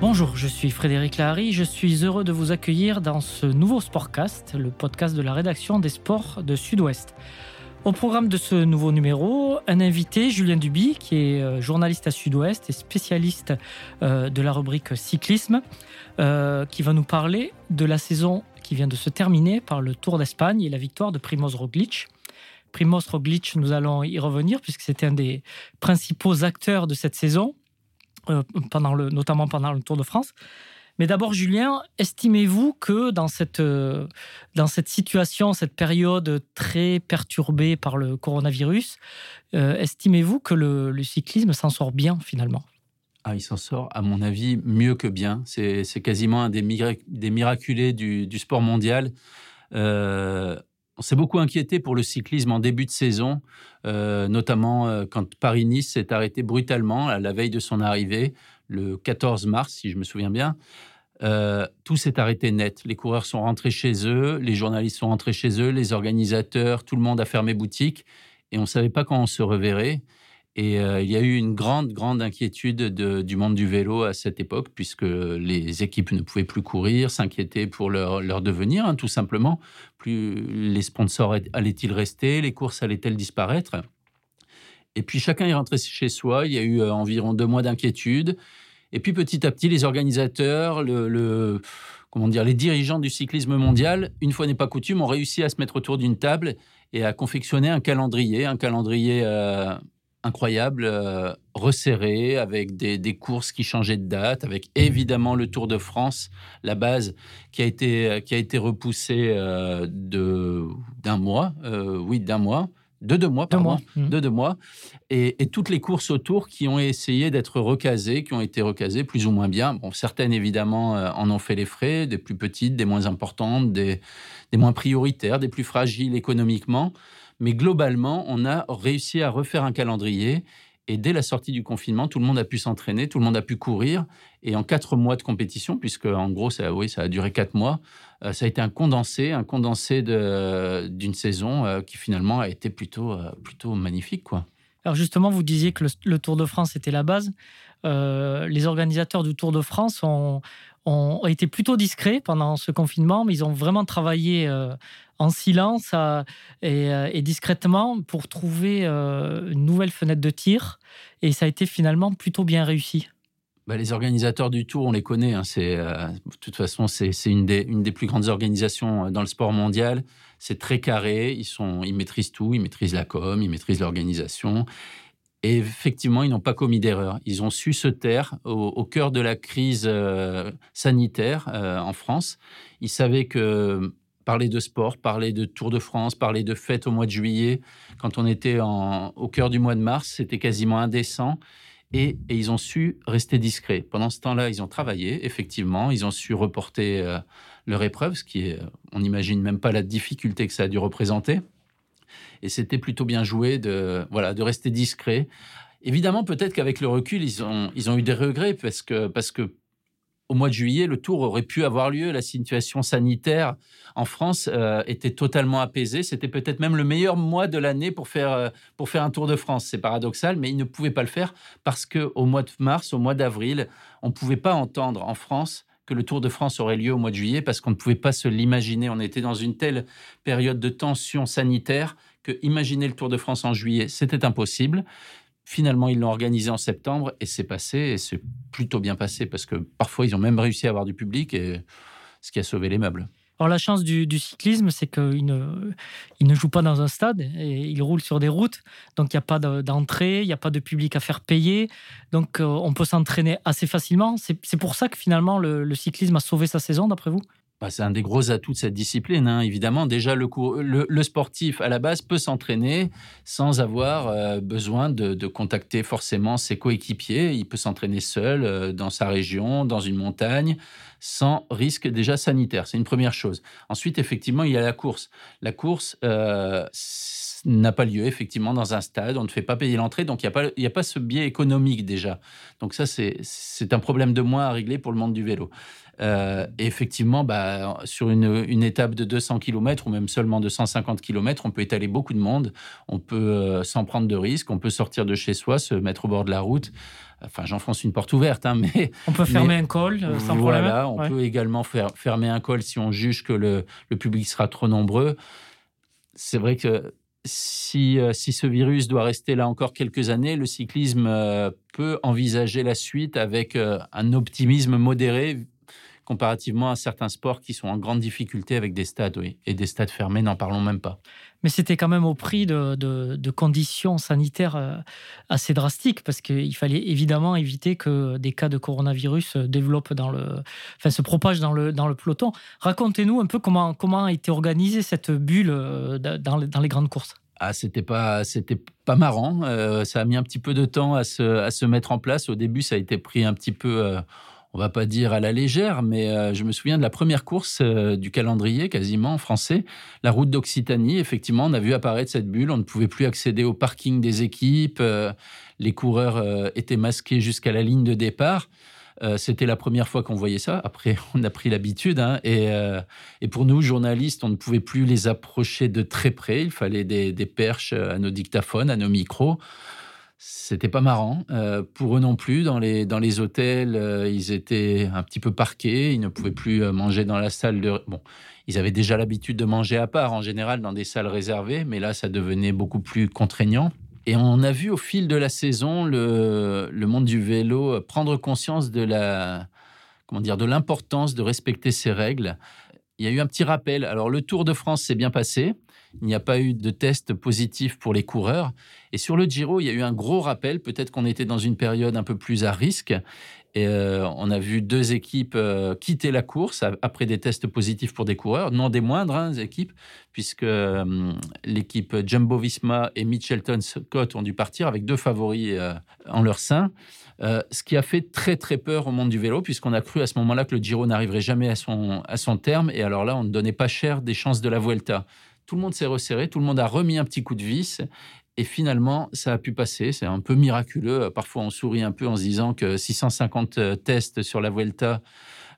Bonjour, je suis Frédéric Lahari, je suis heureux de vous accueillir dans ce nouveau Sportcast, le podcast de la rédaction des sports de Sud-Ouest. Au programme de ce nouveau numéro, un invité, Julien Duby, qui est euh, journaliste à Sud-Ouest et spécialiste euh, de la rubrique cyclisme, euh, qui va nous parler de la saison qui vient de se terminer par le Tour d'Espagne et la victoire de Primoz Roglic. Primoz Roglic, nous allons y revenir puisque c'était un des principaux acteurs de cette saison. Euh, pendant le, notamment pendant le Tour de France. Mais d'abord, Julien, estimez-vous que dans cette, euh, dans cette situation, cette période très perturbée par le coronavirus, euh, estimez-vous que le, cyclisme s'en sort bien finalement? Ah, il s'en sort, à mon avis, mieux que bien. C'est quasiment un des, des miraculés du, du, sport mondial. On s'est beaucoup inquiété pour le cyclisme en début de saison, euh, notamment euh, quand Paris-Nice s'est arrêté brutalement à la veille de son arrivée, le 14 mars, si je me souviens bien. Euh, tout s'est arrêté net. Les coureurs sont rentrés chez eux, les journalistes sont rentrés chez eux, les organisateurs, tout le monde a fermé boutique et on ne savait pas quand on se reverrait. Et euh, il y a eu une grande, grande inquiétude du monde du vélo à cette époque, puisque les équipes ne pouvaient plus courir, s'inquiétaient pour leur, leur devenir, hein, tout simplement. Plus les sponsors allaient-ils rester, les courses allaient-elles disparaître? Et puis chacun est rentré chez soi. Il y a eu euh, environ deux mois d'inquiétude. Et puis petit à petit, les organisateurs, comment dire, les dirigeants du cyclisme mondial, une fois n'est pas coutume, ont réussi à se mettre autour d'une table et à confectionner un calendrier, un calendrier euh, incroyable, euh, resserré, avec des, courses qui changeaient de date, avec évidemment le Tour de France, la base qui a été, qui a été repoussée euh, de, d'un mois, euh, oui, d'un mois, de deux mois, pardon, mois. Mmh. de deux mois, et, toutes les courses autour qui ont essayé d'être recasées, qui ont été recasées plus ou moins bien. Bon, certaines évidemment en ont fait les frais, des plus petites, des moins importantes, des, des moins prioritaires, des plus fragiles économiquement. Mais globalement, on a réussi à refaire un calendrier. Et dès la sortie du confinement, tout le monde a pu s'entraîner, tout le monde a pu courir. Et en quatre mois de compétition, puisque en gros, ça, a duré quatre mois, euh, ça a été un condensé, un condensé d'une saison euh, qui finalement a été plutôt, euh, plutôt magnifique, quoi. Alors justement, vous disiez que le, Tour de France était la base. les organisateurs du Tour de France ont, ont été plutôt discrets pendant ce confinement, mais ils ont vraiment travaillé en silence euh, et, discrètement pour trouver euh, une nouvelle fenêtre de tir. Et ça a été finalement plutôt bien réussi. Bah, les organisateurs du Tour, on les connaît. Hein. C'est, euh, de toute façon, c'est, une, des, plus grandes organisations dans le sport mondial. C'est très carré. Ils maîtrisent tout. Ils maîtrisent la com, ils maîtrisent l'organisation. Et effectivement, ils n'ont pas commis d'erreur. Ils ont su se taire au, cœur de la crise sanitaire en France. Ils savaient que parler de sport, parler de Tour de France, parler de fêtes au mois de juillet, quand on était au cœur du mois de mars, c'était quasiment indécent. Et, ils ont su rester discrets. Pendant ce temps-là, ils ont travaillé, effectivement, ils ont su reporter euh, leur épreuve, ce qui est, on n'imagine même pas la difficulté que ça a dû représenter. Et c'était plutôt bien joué de, voilà, de rester discret. Évidemment, peut-être qu'avec le recul, ils ont, ils ont eu des regrets parce que, parce que au mois de juillet, le tour aurait pu avoir lieu. La situation sanitaire en France euh, était totalement apaisée. C'était peut-être même le meilleur mois de l'année pour faire, euh, pour faire un Tour de France. C'est paradoxal, mais ils ne pouvaient pas le faire parce qu'au mois de mars, au mois d'avril, on ne pouvait pas entendre en France que le Tour de France aurait lieu au mois de juillet parce qu'on ne pouvait pas se l'imaginer. On était dans une telle période de tension sanitaire que imaginer le Tour de France en juillet, c'était impossible. Finalement, ils l'ont organisé en septembre et c'est passé et c'est plutôt bien passé parce que parfois ils ont même réussi à avoir du public et ce qui a sauvé les meubles. Alors la chance du, cyclisme, c'est qu'il ne, il ne joue pas dans un stade et il roule sur des routes, donc il n'y a pas d'entrée, il n'y a pas de public à faire payer, donc euh, on peut s'entraîner assez facilement. C'est pour ça que finalement le cyclisme a sauvé sa saison, d'après vous? Bah, c'est un des gros atouts de cette discipline, hein. évidemment. Déjà, le, le, sportif, à la base, peut s'entraîner sans avoir euh, besoin de, contacter forcément ses coéquipiers. Il peut s'entraîner seul, euh, dans sa région, dans une montagne, sans risque déjà sanitaire. C'est une première chose. Ensuite, effectivement, il y a la course. La course, euh, n'a pas lieu effectivement dans un stade. On ne fait pas payer l'entrée, donc il n'y a, pas, a pas ce biais économique déjà. Donc ça, c'est un problème de moins à régler pour le monde du vélo. Euh, et effectivement, bah, sur une, une, étape de 200 km ou même seulement 250 km, on peut étaler beaucoup de monde, on peut euh, s'en prendre de risques, on peut sortir de chez soi, se mettre au bord de la route. Enfin, j'enfonce une porte ouverte, hein, mais... On peut fermer un col euh, sans voilà, problème. on peut également faire, fermer un col si on juge que le, le public sera trop nombreux. C'est vrai que si, si, ce virus doit rester là encore quelques années, le cyclisme peut envisager la suite avec un optimisme modéré comparativement à certains sports qui sont en grande difficulté avec des stades, oui. Et des stades fermés, n'en parlons même pas. Mais c'était quand même au prix de, conditions sanitaires euh, assez drastiques, parce qu'il fallait évidemment éviter que des cas de coronavirus développent dans le, enfin, se propagent dans le, dans le peloton. Racontez-nous un peu comment, comment a été organisée cette bulle euh, dans, dans les grandes courses. Ah, c'était pas, c'était pas marrant. Euh, ça a mis un petit peu de temps à se, à se mettre en place. Au début, ça a été pris un petit peu on va pas dire à la légère, mais euh, je me souviens de la première course euh, du calendrier, quasiment en français, la route d'Occitanie. Effectivement, on a vu apparaître cette bulle. On ne pouvait plus accéder au parking des équipes. Euh, les coureurs étaient masqués jusqu'à la ligne de départ. C'était la première fois qu'on voyait ça. Après, on a pris l'habitude. Hein, et, pour nous, journalistes, on ne pouvait plus les approcher de très près. Il fallait des perches à nos dictaphones, à nos micros. C'était pas marrant. Euh, pour eux non plus, dans les, dans les hôtels, euh, ils étaient un petit peu parqués. Ils ne pouvaient plus euh, manger dans la salle de. Bon, ils avaient déjà l'habitude de manger à part, en général, dans des salles réservées, mais là, ça devenait beaucoup plus contraignant. Et on a vu au fil de la saison le, le monde du vélo prendre conscience de la. Comment dire, de l'importance de respecter ces règles. Il y a eu un petit rappel. Alors, le Tour de France s'est bien passé. Il n'y a pas eu de test positif pour les coureurs. Et sur le Giro, il y a eu un gros rappel. Peut-être qu'on était dans une période un peu plus à risque. Et euh, on a vu deux équipes euh, quitter la course après des tests positifs pour des coureurs, non des moindres hein, équipes, puisque euh, l'équipe Jumbo Visma et Mitchelton Scott ont dû partir avec deux favoris en leur sein. ce qui a fait très très peur au monde du vélo, puisqu'on a cru à ce moment-là que le Giro n'arriverait jamais à son, à son terme. Et alors là, on ne donnait pas cher des chances de la Vuelta tout le monde s'est resserré, tout le monde a remis un petit coup de vis. Et finalement, ça a pu passer. C'est un peu miraculeux. Parfois, on sourit un peu en se disant que 650 euh, tests sur la Vuelta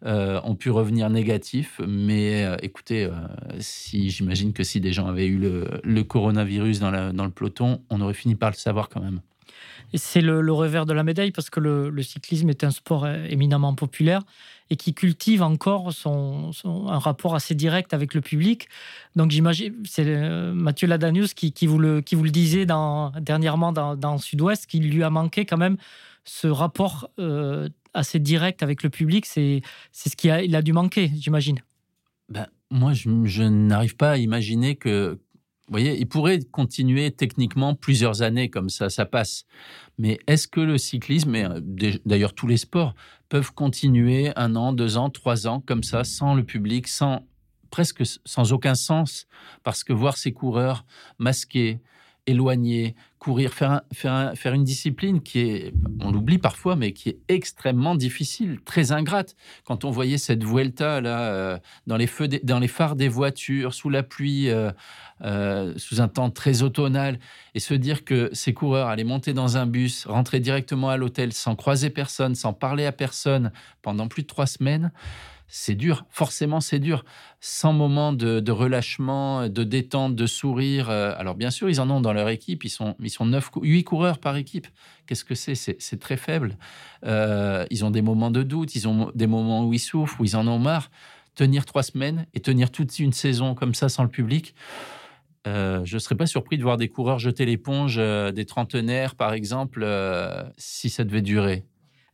euh, ont pu revenir négatifs. Mais euh, écoutez, si j'imagine que si des gens avaient eu le, coronavirus dans, dans, le peloton, on aurait fini par le savoir quand même. C'est le, revers de la médaille parce que le, cyclisme est un sport éminemment populaire et qui cultive encore son, un rapport assez direct avec le public. Donc j'imagine, c'est euh, Mathieu Ladanius qui, vous le, qui vous le disait dernièrement dans, Sud-Ouest, qu'il lui a manqué quand même ce rapport euh, assez direct avec le public. C'est ce qu'il a, il a dû manquer, j'imagine. Ben, moi, je n'arrive pas à imaginer que, vous voyez, il pourrait continuer techniquement plusieurs années comme ça, ça passe. Mais est-ce que le cyclisme, et euh, d'ailleurs tous les sports, peuvent continuer un an, deux ans, trois ans comme ça, sans le public, sans presque sans aucun sens? Parce que voir ces coureurs masqués, éloignés, courir, faire, faire, faire une discipline qui est, on l'oublie parfois, mais qui est extrêmement difficile, très ingrate. Quand on voyait cette Vuelta là, euh, dans, les feux dans les phares des voitures, sous la pluie, euh, euh, sous un temps très automnal, et se dire que ces coureurs allaient monter dans un bus, rentrer directement à l'hôtel sans croiser personne, sans parler à personne pendant plus de trois semaines, c'est dur, forcément c'est dur. Sans moment de, relâchement, de détente, de sourire. Euh, alors bien sûr, ils en ont dans leur équipe, ils sont, ils sont 9, 8 coureurs par équipe. Qu'est-ce que c'est? C'est très faible. Euh, ils ont des moments de doute, ils ont des moments où ils souffrent, où ils en ont marre. Tenir trois semaines et tenir toute une saison comme ça sans le public, euh, je ne serais pas surpris de voir des coureurs jeter l'éponge, des trentenaires par exemple, si ça devait durer.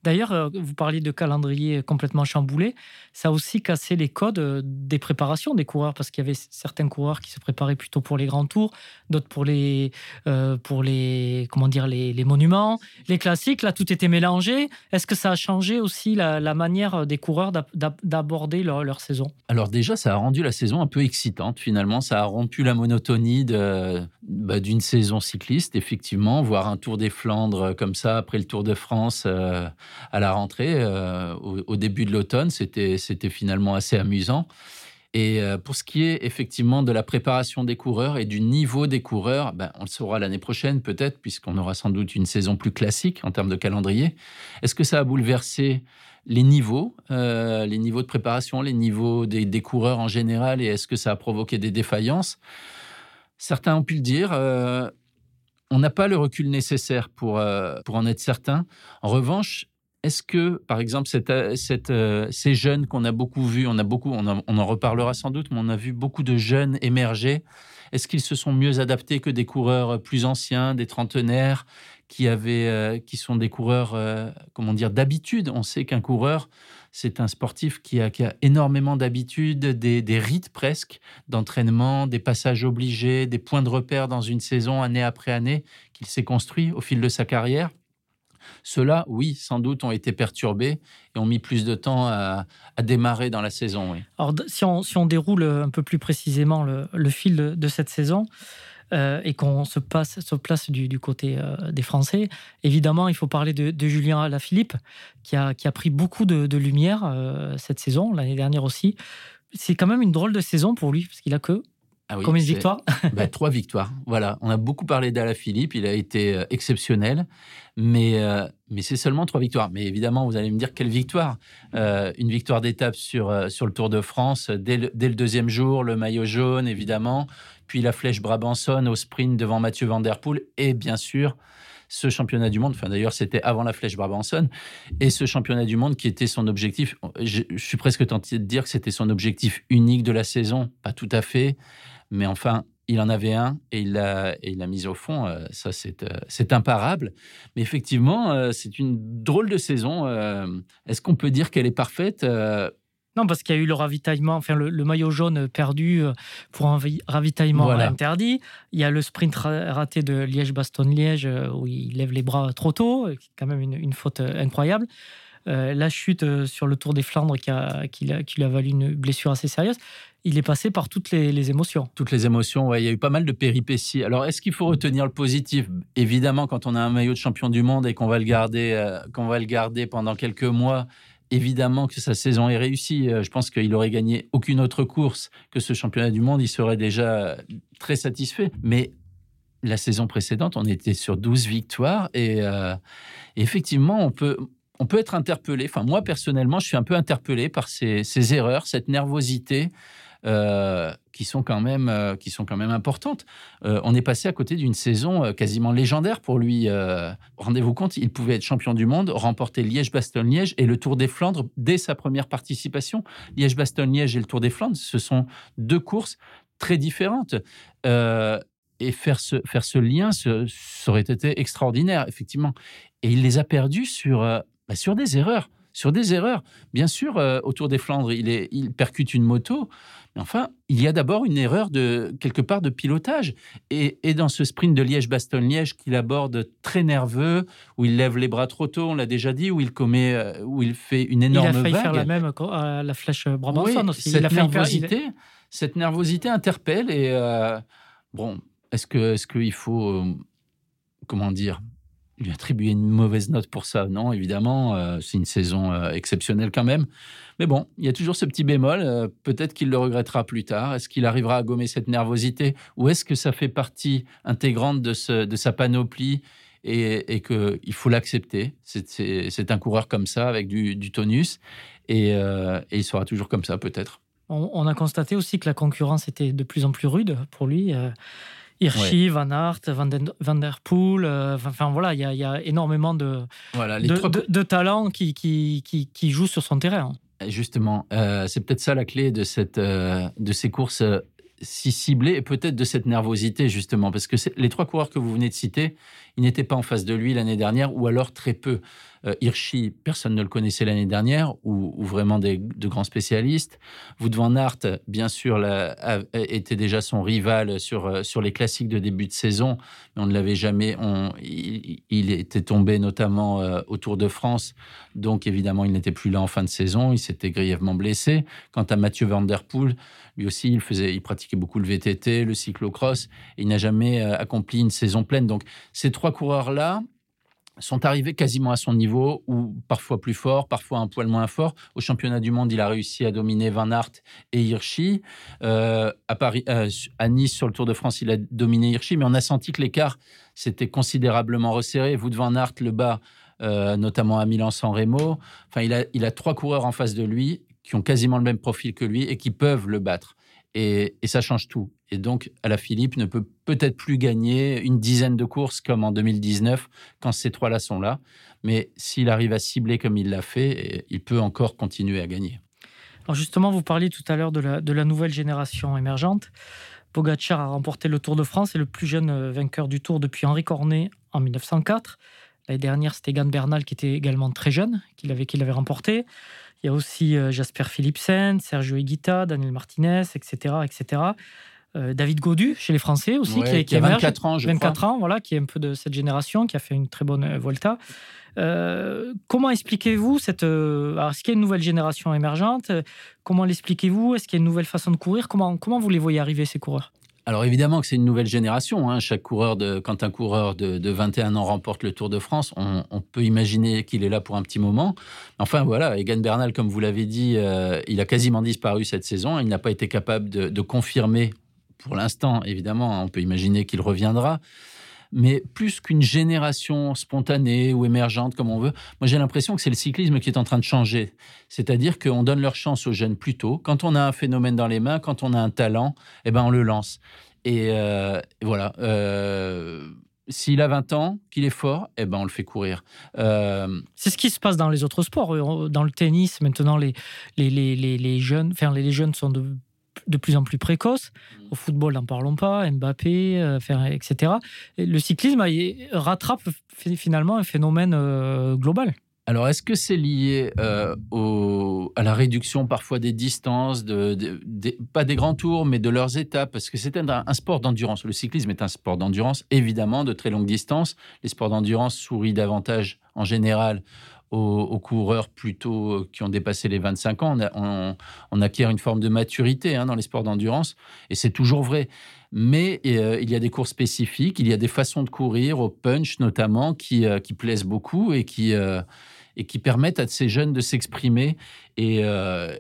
D'ailleurs, euh, vous parliez de calendrier complètement chamboulé. Ça a aussi cassé les codes euh, des préparations des coureurs parce qu'il y avait certains coureurs qui se préparaient plutôt pour les grands tours, d'autres pour les, euh, pour les, comment dire, les, monuments, les classiques. Là, tout était mélangé. Est-ce que ça a changé aussi la, manière des coureurs d'aborder leur, saison? Alors déjà, ça a rendu la saison un peu excitante. Finalement, ça a rompu la monotonie bah, d'une saison cycliste. Effectivement, voir un Tour des Flandres comme ça après le Tour de France à la rentrée, euh, au, début de l'automne, c'était finalement assez amusant. Et euh, pour ce qui est effectivement de la préparation des coureurs et du niveau des coureurs, ben, on le saura l'année prochaine peut-être, puisqu'on aura sans doute une saison plus classique en termes de calendrier. Est-ce que ça a bouleversé les niveaux, euh, les niveaux de préparation, les niveaux des, coureurs en général, et est-ce que ça a provoqué des défaillances? Certains ont pu le dire. On n'a pas le recul nécessaire pour, pour en être certain. En revanche, est-ce que, par exemple, euh, euh, ces jeunes qu'on a beaucoup vus, on, a beaucoup, on, en reparlera sans doute, mais on a vu beaucoup de jeunes émerger. Est-ce qu'ils se sont mieux adaptés que des coureurs plus anciens, des trentenaires, qui, avaient, euh, qui sont des coureurs, comment dire, d'habitude? On sait qu'un coureur, c'est un sportif qui a, énormément d'habitudes, des, des, rites presque d'entraînement, des passages obligés, des points de repère dans une saison année après année qu'il s'est construit au fil de sa carrière. Ceux-là, oui, sans doute, ont été perturbés et ont mis plus de temps à, démarrer dans la saison. Alors, si on, déroule un peu plus précisément le, fil de, cette saison, euh, et qu'on se, place du, côté euh, des Français, évidemment, il faut parler de, Julien Alaphilippe, qui a, qui a pris beaucoup de, lumière euh, cette saison, l'année dernière aussi. C'est quand même une drôle de saison pour lui, parce qu'il a que ah Combien de victoires? Bah, Trois victoires. Voilà. On a beaucoup parlé d'Ala Philippe. Il a été euh, exceptionnel. Mais, euh, mais c'est seulement trois victoires. Mais évidemment, vous allez me dire quelle victoire euh, Une victoire d'étape sur, sur le Tour de France dès le, dès le, deuxième jour, le maillot jaune, évidemment. Puis la flèche Brabanson au sprint devant Mathieu Van Der Poel. Et bien sûr, ce championnat du monde, enfin d'ailleurs c'était avant la flèche Brabanson, et ce championnat du monde qui était son objectif, je, je suis presque tenté de dire que c'était son objectif unique de la saison, pas tout à fait. Mais enfin, il en avait un et il l'a mis au fond. Euh, ça, euh, c'est imparable. Mais effectivement, euh, c'est une drôle de saison. Est-ce qu'on peut dire qu'elle est parfaite non, parce qu'il y a eu le ravitaillement, enfin le, maillot jaune perdu pour un ravitaillement interdit. Il y a le sprint raté de Liège-Bastogne-Liège où il lève les bras trop tôt, quand même une, faute incroyable. La chute sur le Tour des Flandres qui, a, qui, qui lui a valu une blessure assez sérieuse il est passé par toutes les, émotions. Toutes les émotions. Il y a eu pas mal de péripéties. Alors, est-ce qu'il faut retenir le positif? Évidemment, quand on a un maillot de champion du monde et qu'on va le garder, euh, va le garder pendant quelques mois, évidemment que sa saison est réussie. Euh, je pense qu'il aurait gagné aucune autre course que ce championnat du monde. Il serait déjà très satisfait. Mais la saison précédente, on était sur 12 victoires et euh, effectivement, on peut, on peut être interpellé. Enfin, moi personnellement, je suis un peu interpellé par ces, erreurs, cette nervosité. Euh, qui sont quand même euh, qui sont quand même importantes. Euh, on est passé à côté d'une saison quasiment légendaire pour lui. Rendez-vous compte, il pouvait être champion du monde, remporter Liège-Bastogne-Liège et le Tour des Flandres dès sa première participation. Liège-Bastogne-Liège et le Tour des Flandres, ce sont deux courses très différentes. et faire ce, faire ce lien, ça aurait été extraordinaire, effectivement. Et il les a perdus sur, bah, sur des erreurs sur des erreurs. Bien sûr, autour des Flandres, il, est, il percute une moto, enfin, il y a d'abord une erreur de quelque part de pilotage. Et, dans ce sprint de Liège-Bastogne-Liège qu'il aborde très nerveux, où il lève les bras trop tôt, on l'a déjà dit, où il commet, euh, où il fait une énorme vague. Il a failli faire la même à la flèche Brabanson aussi. Cette, nervosité, cette nervosité interpelle. Et euh, bon, est-ce que est-ce qu'il faut, euh, comment dire, lui attribuer une mauvaise note pour ça. Non, évidemment, euh, c'est une saison euh, exceptionnelle quand même. Mais bon, il y a toujours ce petit bémol. Euh, peut-être qu'il le regrettera plus tard. Est-ce qu'il arrivera à gommer cette nervosité ou est-ce que ça fait partie intégrante de, sa panoplie et, qu'il faut l'accepter? C'est un coureur comme ça, avec du, tonus, et, il sera toujours comme ça, peut-être. On, a constaté aussi que la concurrence était de plus en plus rude pour lui. Hirschi, Van Aert, Van, Der Poel. Euh, enfin voilà, il y, a énormément de, de, talents qui, qui, qui, jouent sur son terrain. Justement, euh, c'est peut-être ça la clé de, cette, euh, de ces courses si ciblées et peut-être de cette nervosité justement, parce que les trois coureurs que vous venez de citer, ils n'étaient pas en face de lui l'année dernière ou alors très peu. Euh, Hirschi, personne ne le connaissait l'année dernière, ou, vraiment des, de grands spécialistes. Wout van Aert, bien sûr, était déjà son rival sur, euh, sur les classiques de début de saison, on ne l'avait jamais. On, il, était tombé notamment euh, au Tour de France, donc évidemment, il n'était plus là en fin de saison. Il s'était grièvement blessé. Quant à Mathieu Van Der Poel, lui aussi, il, faisait, il pratiquait beaucoup le VTT, le cyclocross, et il n'a jamais accompli une saison pleine. Donc, ces trois coureurs-là, sont arrivés quasiment à son niveau, ou parfois plus fort, parfois un poil moins fort. Au championnat du monde, il a réussi à dominer Van Aert et Hirschi. Euh, à, Paris, euh, à Nice, sur le Tour de France, il a dominé Hirschi, mais on a senti que l'écart s'était considérablement resserré. De Van Aert, le bas, euh, notamment à Milan-San Remo. Enfin, il a trois coureurs en face de lui qui ont quasiment le même profil que lui et qui peuvent le battre. Et, ça change tout. Et donc, Philippe ne peut peut-être plus gagner une dizaine de courses comme en 2019 quand ces trois-là sont là. Mais s'il arrive à cibler comme il l'a fait, il peut encore continuer à gagner. Alors justement, vous parliez tout à l'heure de la, la nouvelle génération émergente. Pogacar a remporté le Tour de France et le plus jeune euh, vainqueur du Tour depuis Henri Cornet en 1904. L'année dernière, c'était Egan Bernal qui était également très jeune, qui l'avait, qui l'avait remporté. Il y a aussi euh, Jasper Philipsen, Sergio Higuita, Daniel Martinez, etc. etc. Euh, David Godu chez les Français aussi, qui, a 24 ans, je 24 ans, voilà, qui est un peu de cette génération, qui a fait une très bonne euh, Volta. Euh, comment expliquez-vous cette. alors, est-ce qu'il y a une nouvelle génération émergente? Comment l'expliquez-vous? Est-ce qu'il y a une nouvelle façon de courir? Comment, comment vous les voyez arriver, ces coureurs? Alors évidemment que c'est une nouvelle génération. Hein. Chaque coureur de, quand un coureur de, 21 ans remporte le Tour de France, on, peut imaginer qu'il est là pour un petit moment. Enfin voilà, Egan Bernal, comme vous l'avez dit, il a quasiment disparu cette saison. Il n'a pas été capable de, de confirmer pour l'instant, évidemment, on peut imaginer qu'il reviendra. Mais plus qu'une génération spontanée ou émergente, comme on veut, moi j'ai l'impression que c'est le cyclisme qui est en train de changer. C'est-à-dire qu'on donne leur chance aux jeunes plus tôt. Quand on a un phénomène dans les mains, quand on a un talent, eh ben on le lance. Et, euh, voilà. Euh, s'il a 20 ans, qu'il est fort, eh ben on le fait courir. Euh, c'est ce qui se passe dans les autres sports. Dans le tennis, maintenant, les, les, les, les jeunes, enfin, les jeunes sont de de plus en plus précoce. Mm. Au football, n'en parlons pas, Mbappé, euh, etc. le cyclisme rattrape finalement un phénomène euh, global. Alors, est-ce que c'est lié euh, à la réduction parfois des distances, de, pas des grands tours, mais de leurs étapes? Parce que c'est un, un, sport d'endurance. Le cyclisme est un sport d'endurance, évidemment, de très longue distance. Les sports d'endurance sourient davantage, en général, aux, coureurs plutôt euh, qui ont dépassé les 25 ans. On, acquiert une forme de maturité hein, dans les sports d'endurance, et c'est toujours vrai. Mais euh, il y a des cours spécifiques, il y a des façons de courir, au punch notamment, qui, euh, plaisent beaucoup et qui, et qui permettent à ces jeunes de s'exprimer. Et,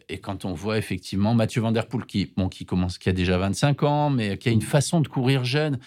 et, quand on voit effectivement Mathieu Van Der Poel, qui, bon, qui, commence, qui a déjà 25 ans, mais qui a une façon de courir jeune,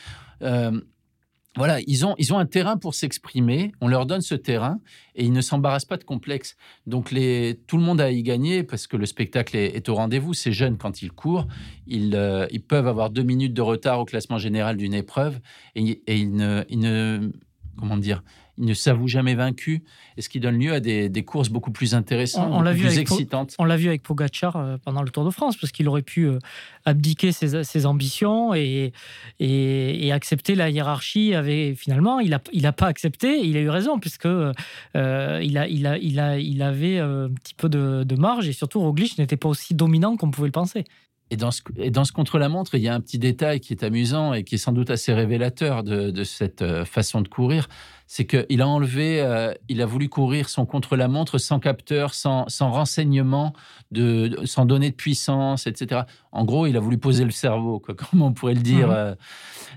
voilà, ils ont, ils ont un terrain pour s'exprimer, on leur donne ce terrain et ils ne s'embarrassent pas de complexes. Donc les, tout le monde a y gagner parce que le spectacle est, au rendez-vous. Ces jeunes, quand ils courent, ils, euh, ils, peuvent avoir deux minutes de retard au classement général d'une épreuve et, et ils, ne, ils ne, comment dire, il ne s'avoue jamais vaincu, et ce qui donne lieu à des, courses beaucoup plus intéressantes, on, plus excitantes. on l'a vu avec Pogacar euh, pendant le Tour de France, parce qu'il aurait pu euh, abdiquer ses, ambitions et, et, accepter la hiérarchie. Avait, finalement, il n'a il a pas accepté, il a eu raison, puisque euh, il, a, il, a, il, a, il avait un petit peu de, de marge, et surtout Roglic n'était pas aussi dominant qu'on pouvait le penser. Et dans ce, et dans ce contre-la-montre, il y a un petit détail qui est amusant et qui est sans doute assez révélateur de, de cette euh, façon de courir. C'est qu'il a enlevé, euh, il a voulu courir son contre-la-montre sans capteur, sans, sans renseignement, de, sans donner de puissance, etc. En gros, il a voulu poser le cerveau, quoi, comme on pourrait le dire mmh. euh,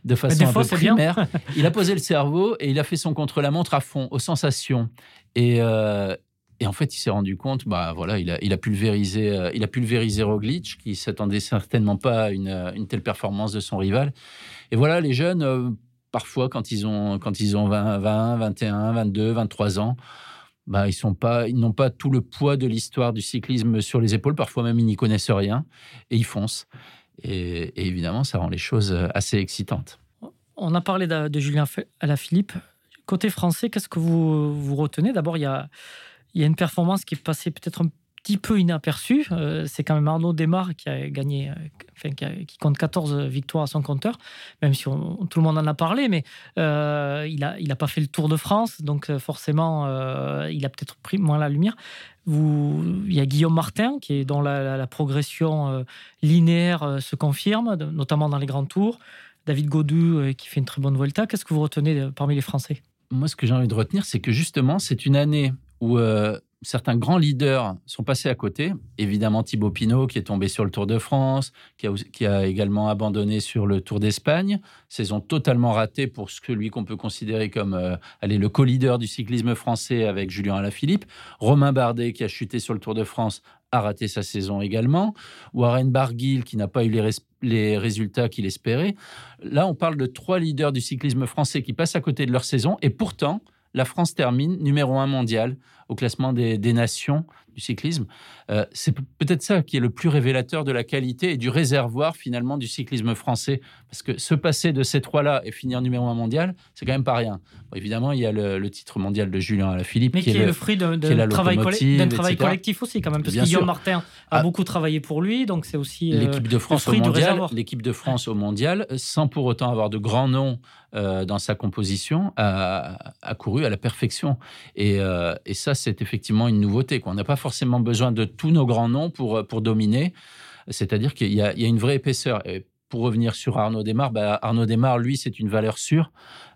de façon un peu primaire. il a posé le cerveau et il a fait son contre-la-montre à fond, aux sensations. Et, et en fait, il s'est rendu compte, bah voilà, il a, pulvérisé, euh, il a pulvérisé Roglic, qui s'attendait certainement pas à une, une, telle performance de son rival. Et voilà, les jeunes, euh, parfois, quand ils ont, quand ils ont 20, 20, 21, 22, 23 ans, bah, ils n'ont pas tout le poids de l'histoire du cyclisme sur les épaules. Parfois même, ils n'y connaissent rien et ils foncent. Et, et, évidemment, ça rend les choses assez excitantes. On a parlé de, de Julien Alaphilippe. Côté français, qu'est-ce que vous, vous retenez? D'abord, il y a il y a une performance qui est passée peut-être un petit peu inaperçue. Euh, c'est quand même Arnaud Desmar qui a gagné, euh, qui, compte 14 victoires à son compteur, même si tout le monde en a parlé, mais euh, il n'a a pas fait le Tour de France, donc forcément, il a peut-être pris moins la lumière. Vous, il y a Guillaume Martin, qui est, dont la, progression linéaire se confirme, notamment dans les grands tours. David Godu, qui fait une très bonne Volta. Qu'est-ce que vous retenez parmi les Français? Moi, ce que j'ai envie de retenir, c'est que justement, c'est une année où euh, certains grands leaders sont passés à côté. Évidemment, Thibaut Pinot, qui est tombé sur le Tour de France, qui a, également abandonné sur le Tour d'Espagne. Saison totalement ratée pour celui qu'on peut considérer comme euh, le co-leader du cyclisme français avec Julien Alaphilippe. Romain Bardet, qui a chuté sur le Tour de France, a raté sa saison également. Warren Barguil, qui n'a pas eu les résultats qu'il espérait. Là, on parle de trois leaders du cyclisme français qui passent à côté de leur saison. Et pourtant, la France termine numéro un mondial au classement des, nations du cyclisme. Euh, c'est peut-être ça qui est le plus révélateur de la qualité et du réservoir finalement du cyclisme français. Parce que se passer de ces trois-là et finir numéro un mondial, c'est quand même pas rien. évidemment, il y a le, titre mondial de Julien Alaphilippe. Mais qui, est, le, fruit d'un travail, collectif aussi quand même. Parce que Guillaume Martin a ah. beaucoup travaillé pour lui, donc c'est aussi euh, l'équipe de France au mondial. L'équipe de France au mondial, sans pour autant avoir de grands noms euh, dans sa composition, a, couru à la perfection. Et, et ça, c'est effectivement une nouveauté. On n'a pas forcément besoin de tous nos grands noms pour, pour dominer. C'est-à-dire qu'il y, a une vraie épaisseur. Et pour revenir sur Arnaud Desmar, bah, Arnaud Desmar, lui, c'est une valeur sûre.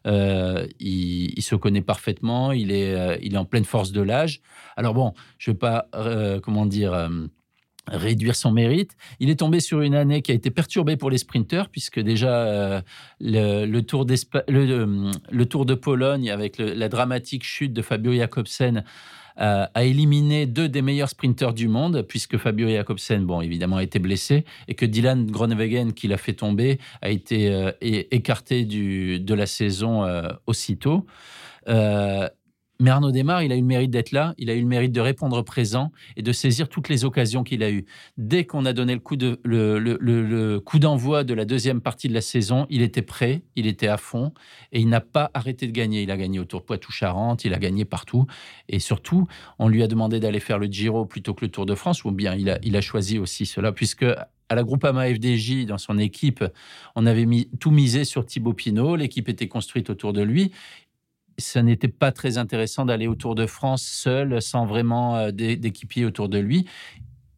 Euh, il, se connaît parfaitement. Il est, euh, il est en pleine force de l'âge. Alors bon, je ne vais pas, euh, comment dire réduire son mérite. Il est tombé sur une année qui a été perturbée pour les sprinteurs, puisque déjà euh, le, tour le, euh, le, Tour de Pologne, avec la dramatique chute de Fabio Jacobsen, euh, a éliminé deux des meilleurs sprinteurs du monde, puisque Fabio Jacobsen, bon, évidemment, a été blessé, et que Dylan Groenewegen, qui l'a fait tomber, a été écarté du, de la saison aussitôt. Mais Arnaud Desmar, il a eu le mérite d'être là, il a eu le mérite de répondre présent et de saisir toutes les occasions qu'il a eues. Dès qu'on a donné le coup, de, le, coup d'envoi de la deuxième partie de la saison, il était prêt, il était à fond et il n'a pas arrêté de gagner. Il a gagné au Tour Poitou-Charentes, il a gagné partout et surtout, on lui a demandé d'aller faire le Giro plutôt que le Tour de France, ou bien il a, il a choisi aussi cela, puisque à la Groupama FDJ, dans son équipe, on avait mis, tout misé sur Thibaut Pinot. L'équipe était construite autour de lui ça n'était pas très intéressant d'aller au Tour de France seul, sans vraiment euh, d'équipier autour de lui.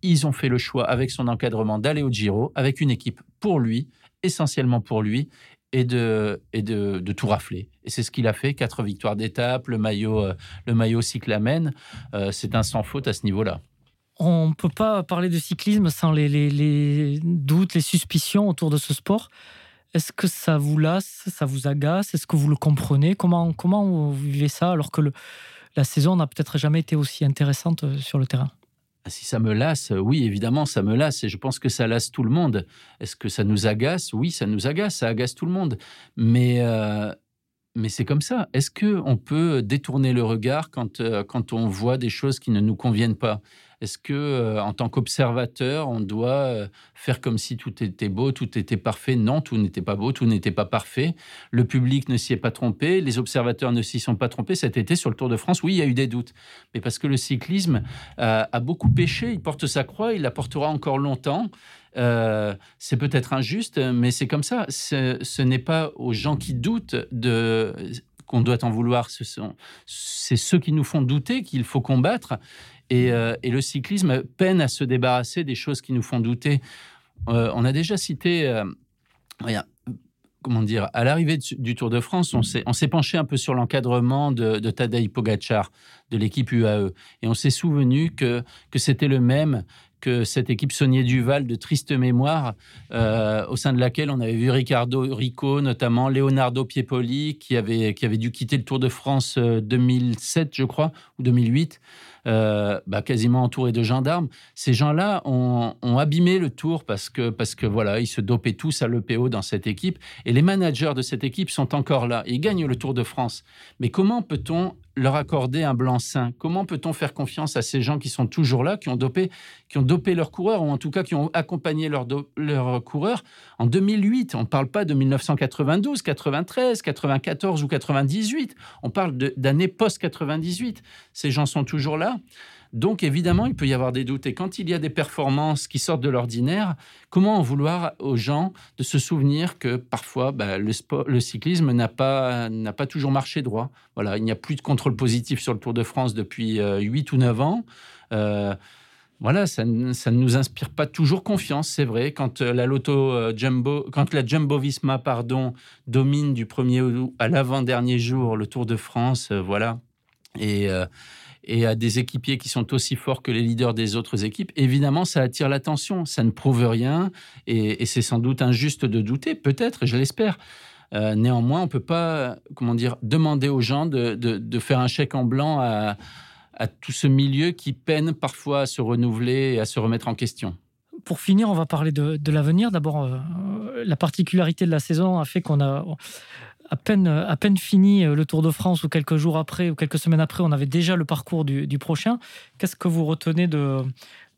Ils ont fait le choix, avec son encadrement, d'aller au Giro, avec une équipe pour lui, essentiellement pour lui, et de, et de, tout rafler. Et c'est ce qu'il a fait, quatre victoires d'étape, le maillot, euh, le maillot cyclamen. Euh, c'est un sans faute à ce niveau-là. On ne peut pas parler de cyclisme sans les doutes, les suspicions autour de ce sport. Est-ce que ça vous lasse, ça vous agace? Est-ce que vous le comprenez? Comment, comment vous vivez ça alors que la saison n'a peut-être jamais été aussi intéressante euh, sur le terrain? Ah, si ça me lasse, oui, évidemment, ça me lasse et je pense que ça lasse tout le monde. Est-ce que ça nous agace? Oui, ça nous agace, ça agace tout le monde. Mais, euh, mais c'est comme ça. Est-ce qu'on peut détourner le regard quand, euh, quand on voit des choses qui ne nous conviennent pas? Est-ce que, euh, en tant qu'observateur, on doit euh, faire comme si tout était beau, tout était parfait? Non, tout n'était pas beau, tout n'était pas parfait. Le public ne s'y est pas trompé, les observateurs ne s'y sont pas trompés. Cet été, sur le Tour de France, oui, il y a eu des doutes, mais parce que le cyclisme euh, a beaucoup péché. Il porte sa croix, il la portera encore longtemps. c'est peut-être injuste, mais c'est comme ça. Ce, n'est pas aux gens qui doutent qu'on doit en vouloir. C'est ceux qui nous font douter qu'il faut combattre. Euh, et, le cyclisme peine à se débarrasser des choses qui nous font douter. Euh, on a déjà cité, euh, comment dire, à l'arrivée du Tour de France, on s'est penché un peu sur l'encadrement de, de Tadej Pogacar, de l'équipe UAE. Et on s'est souvenu que, que c'était le même que cette équipe Saunier Duval de triste mémoire, au sein de laquelle on avait vu Ricardo Rico, notamment Leonardo Piepoli, qui avait, qui avait dû quitter le Tour de France 2007, je crois, ou 2008. Euh, bah, quasiment entouré de gendarmes. Ces gens-là ont, abîmé le tour parce que, parce que voilà, ils se dopaient tous à l'EPO dans cette équipe. Et les managers de cette équipe sont encore là. Ils gagnent le Tour de France. Mais comment peut-on leur accorder un blanc-seing Comment peut-on faire confiance à ces gens qui sont toujours là, qui ont dopé, qui ont dopé leurs coureurs, ou en tout cas qui ont accompagné leurs leur coureurs en 2008 On ne parle pas de 1992, 93, 94 ou 98. On parle d'années post-98. Ces gens sont toujours là. Donc évidemment, il peut y avoir des doutes. Et quand il y a des performances qui sortent de l'ordinaire, comment en vouloir aux gens de se souvenir que parfois bah, le, cyclisme n'a pas, n'a pas toujours marché droit? Voilà, il n'y a plus de contrôle positif sur le Tour de France depuis euh, 8 ou 9 ans. Euh, voilà, ça, ça, ne nous inspire pas toujours confiance, c'est vrai. Quand euh, la Lotto euh, Jumbo, quand la Jumbo Visma, pardon, domine du premier à l'avant-dernier jour le Tour de France, voilà. Et, et à des équipiers qui sont aussi forts que les leaders des autres équipes, évidemment, ça attire l'attention. Ça ne prouve rien et, c'est sans doute injuste de douter, peut-être, je l'espère. Euh, néanmoins, on ne peut pas, comment dire, demander aux gens de, faire un chèque en blanc à, tout ce milieu qui peine parfois à se renouveler et à se remettre en question. Pour finir, on va parler de, l'avenir. D'abord, euh, la particularité de la saison a fait qu'on a à peine, à peine fini euh, le Tour de France ou quelques jours après ou quelques semaines après, on avait déjà le parcours du, prochain. Qu'est-ce que vous retenez de,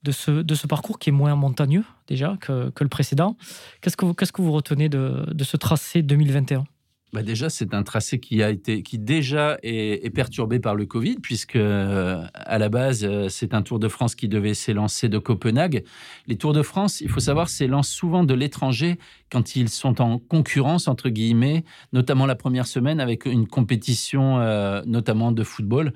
de, ce, de ce parcours qui est moins montagneux déjà que, que le précédent? Qu'est-ce que vous, que vous retenez de, de ce tracé 2021 bah déjà, c'est un tracé qui a été, qui déjà est, perturbé par le Covid, puisque euh, à la base, euh, c'est un Tour de France qui devait s'élancer de Copenhague. Les Tours de France, il faut savoir, s'élancent souvent de l'étranger quand ils sont en concurrence entre guillemets, notamment la première semaine avec une compétition, euh, notamment de football.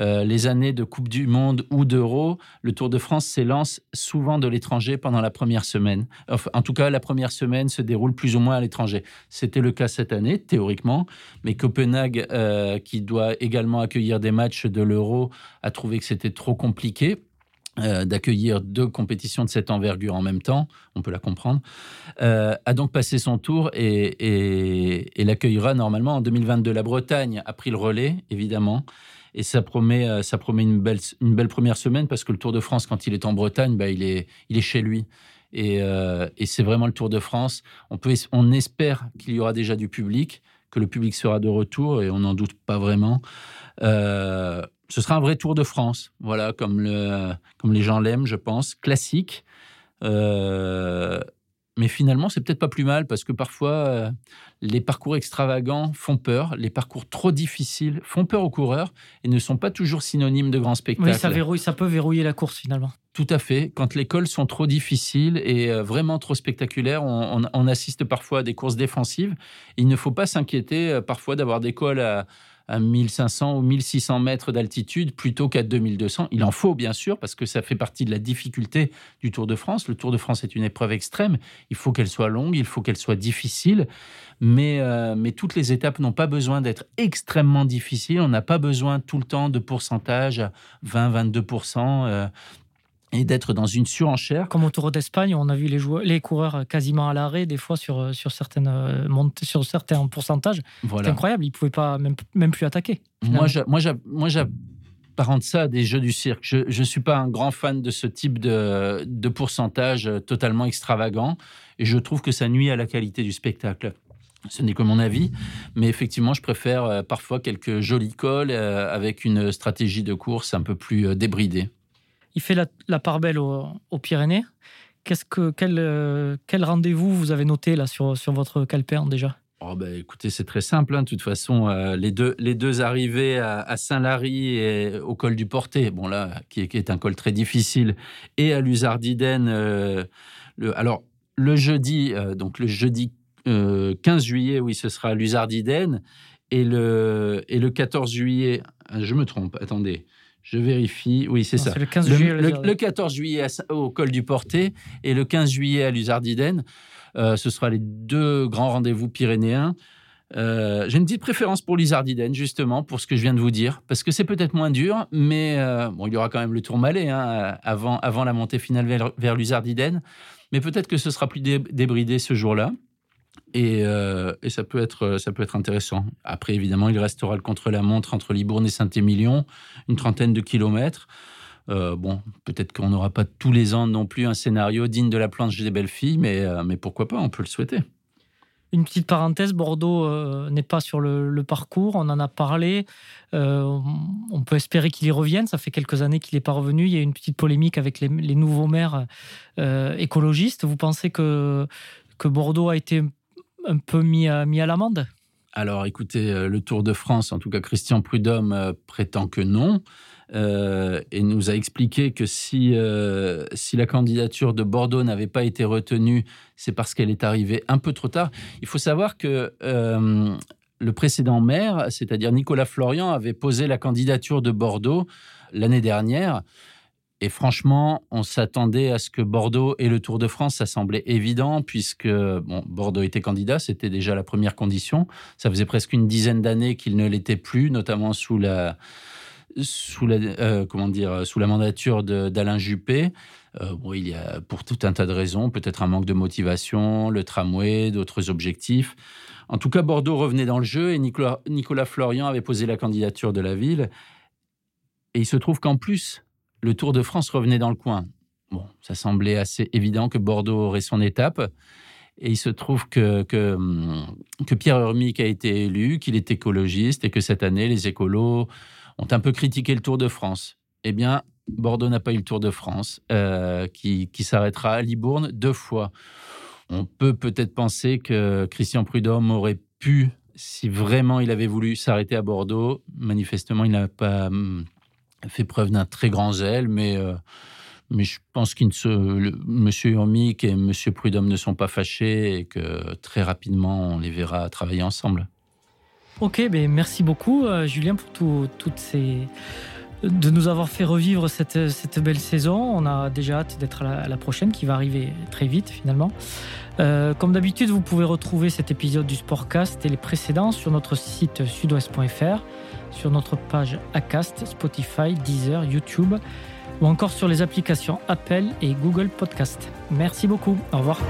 Euh, les années de Coupe du Monde ou d'Euro, le Tour de France s'élance souvent de l'étranger pendant la première semaine. en tout cas, la première semaine se déroule plus ou moins à l'étranger. C'était le cas cette année, théoriquement, mais Copenhague, euh, qui doit également accueillir des matchs de l'Euro, a trouvé que c'était trop compliqué. Euh, d'accueillir deux compétitions de cette envergure en même temps, on peut la comprendre, a donc passé son tour et, et l'accueillera normalement en 2022. La Bretagne a pris le relais, évidemment, et ça promet, euh, ça promet une, belle, une belle première semaine parce que le Tour de France, quand il est en Bretagne, bah, il, est, il est chez lui. Et, euh, c'est vraiment le Tour de France. On, peut, on espère qu'il y aura déjà du public, que le public sera de retour, et on n'en doute pas vraiment. Euh, ce sera un vrai Tour de France, voilà, comme, le, comme les gens l'aiment, je pense, classique. Mais finalement, c'est peut-être pas plus mal parce que parfois, euh, les parcours extravagants font peur, les parcours trop difficiles font peur aux coureurs et ne sont pas toujours synonymes de grands spectacles. Oui, ça, verrouille, ça peut verrouiller la course finalement. Tout à fait. Quand les cols sont trop difficiles et euh, vraiment trop spectaculaires, on, assiste parfois à des courses défensives. Il ne faut pas s'inquiéter euh, parfois d'avoir des cols à à 1500 ou 1600 mètres d'altitude plutôt qu'à 2200. Il en faut bien sûr parce que ça fait partie de la difficulté du Tour de France. Le Tour de France est une épreuve extrême. Il faut qu'elle soit longue, il faut qu'elle soit difficile. Mais, euh, mais toutes les étapes n'ont pas besoin d'être extrêmement difficiles. On n'a pas besoin tout le temps de pourcentage 20-22% et d'être dans une surenchère. Comme au Tour d'Espagne, on a vu les, joueurs, les coureurs quasiment à l'arrêt, des fois sur, sur, certaines, euh, sur certains pourcentages. C'est incroyable, ils ne pouvaient pas même, même plus attaquer. Moi, moi, j'apparente ça à des jeux du cirque. Je ne suis pas un grand fan de ce type de, de pourcentage totalement extravagant et je trouve que ça nuit à la qualité du spectacle. Ce n'est que mon avis, mais effectivement, je préfère euh, parfois quelques jolis cols euh, avec une stratégie de course un peu plus débridée il fait la, part belle aux, Pyrénées. Qu'est-ce que quel, euh, quel rendez-vous vous avez noté là sur, sur votre calepin déjà? Oh ben, écoutez, c'est très simple. Hein. De toute façon, euh, les, deux, les deux arrivées à, Saint-Lary et au col du Porté, bon là, qui est, qui est un col très difficile, et à Luzardiden. Euh, le, alors, le jeudi, donc le jeudi 15 juillet, oui, ce sera à Luzardiden. Et le, et le 14 juillet, je me trompe, attendez. Je vérifie. Oui, c'est ça. Le, 15 juillet le, 14 juillet au col du Porté et le 15 juillet à Luzardiden. Euh, ce sera les deux grands rendez-vous pyrénéens. Euh, j'ai une petite préférence pour Luzardiden, justement, pour ce que je viens de vous dire, parce que c'est peut-être moins dur, mais euh, bon, il y aura quand même le Tour Malais hein, avant, avant la montée finale vers, vers Luzardiden. Mais peut-être que ce sera plus débridé ce jour-là. Euh, et, ça, peut être, ça peut être intéressant. Après, évidemment, il restera le contre-la-montre entre Libourne et Saint-Émilion, une trentaine de kilomètres. Euh, bon, peut-être qu'on n'aura pas tous les ans non plus un scénario digne de la planche des belles filles, mais, euh, mais pourquoi pas, on peut le souhaiter. Une petite parenthèse, Bordeaux n'est pas sur le, parcours, on en a parlé. on peut espérer qu'il y revienne. Ça fait quelques années qu'il n'est pas revenu. Il y a une petite polémique avec les, les nouveaux maires écologistes. Vous pensez que, que Bordeaux a été un peu mis à, l'amende? Alors écoutez, euh, le Tour de France, en tout cas Christian Prudhomme euh, prétend que non, euh, et nous a expliqué que si la candidature de Bordeaux n'avait pas été retenue, c'est parce qu'elle est arrivée un peu trop tard. Il faut savoir que le précédent maire, c'est-à-dire Nicolas Florian, avait posé la candidature de Bordeaux l'année dernière. Et franchement, on s'attendait à ce que Bordeaux et le Tour de France, ça semblait évident, puisque bon, Bordeaux était candidat, c'était déjà la première condition. Ça faisait presque une dizaine d'années qu'il ne l'était plus, notamment sous la, sous la, comment dire, sous la mandature d'Alain Juppé. bon, il y a pour tout un tas de raisons, peut-être un manque de motivation, le tramway, d'autres objectifs. En tout cas, Bordeaux revenait dans le jeu et Nicolas, Nicolas Florian avait posé la candidature de la ville. Et il se trouve qu'en plus, le Tour de France revenait dans le coin. Bon, ça semblait assez évident que Bordeaux aurait son étape. Et il se trouve que, que, que Pierre Urmic a été élu, qu'il est écologiste et que cette année, les écolos ont un peu critiqué le Tour de France. Eh bien, Bordeaux n'a pas eu le Tour de France, euh, qui, qui s'arrêtera à Libourne deux fois. On peut peut-être penser que Christian Prudhomme aurait pu, si vraiment il avait voulu s'arrêter à Bordeaux, manifestement, il n'a pas hum, fait preuve d'un très grand zèle, mais, euh, mais je pense que M. Urmic et M. Prudhomme ne sont pas fâchés et que très rapidement, on les verra travailler ensemble. Ok, ben merci beaucoup, euh, Julien, pour toutes ces de nous avoir fait revivre cette, cette, belle saison. On a déjà hâte d'être à, la, prochaine qui va arriver très vite finalement. Euh, comme d'habitude, vous pouvez retrouver cet épisode du Sportcast et les précédents sur notre site sudouest.fr sur notre page Acast, Spotify, Deezer, YouTube ou encore sur les applications Apple et Google Podcast. Merci beaucoup. Au revoir.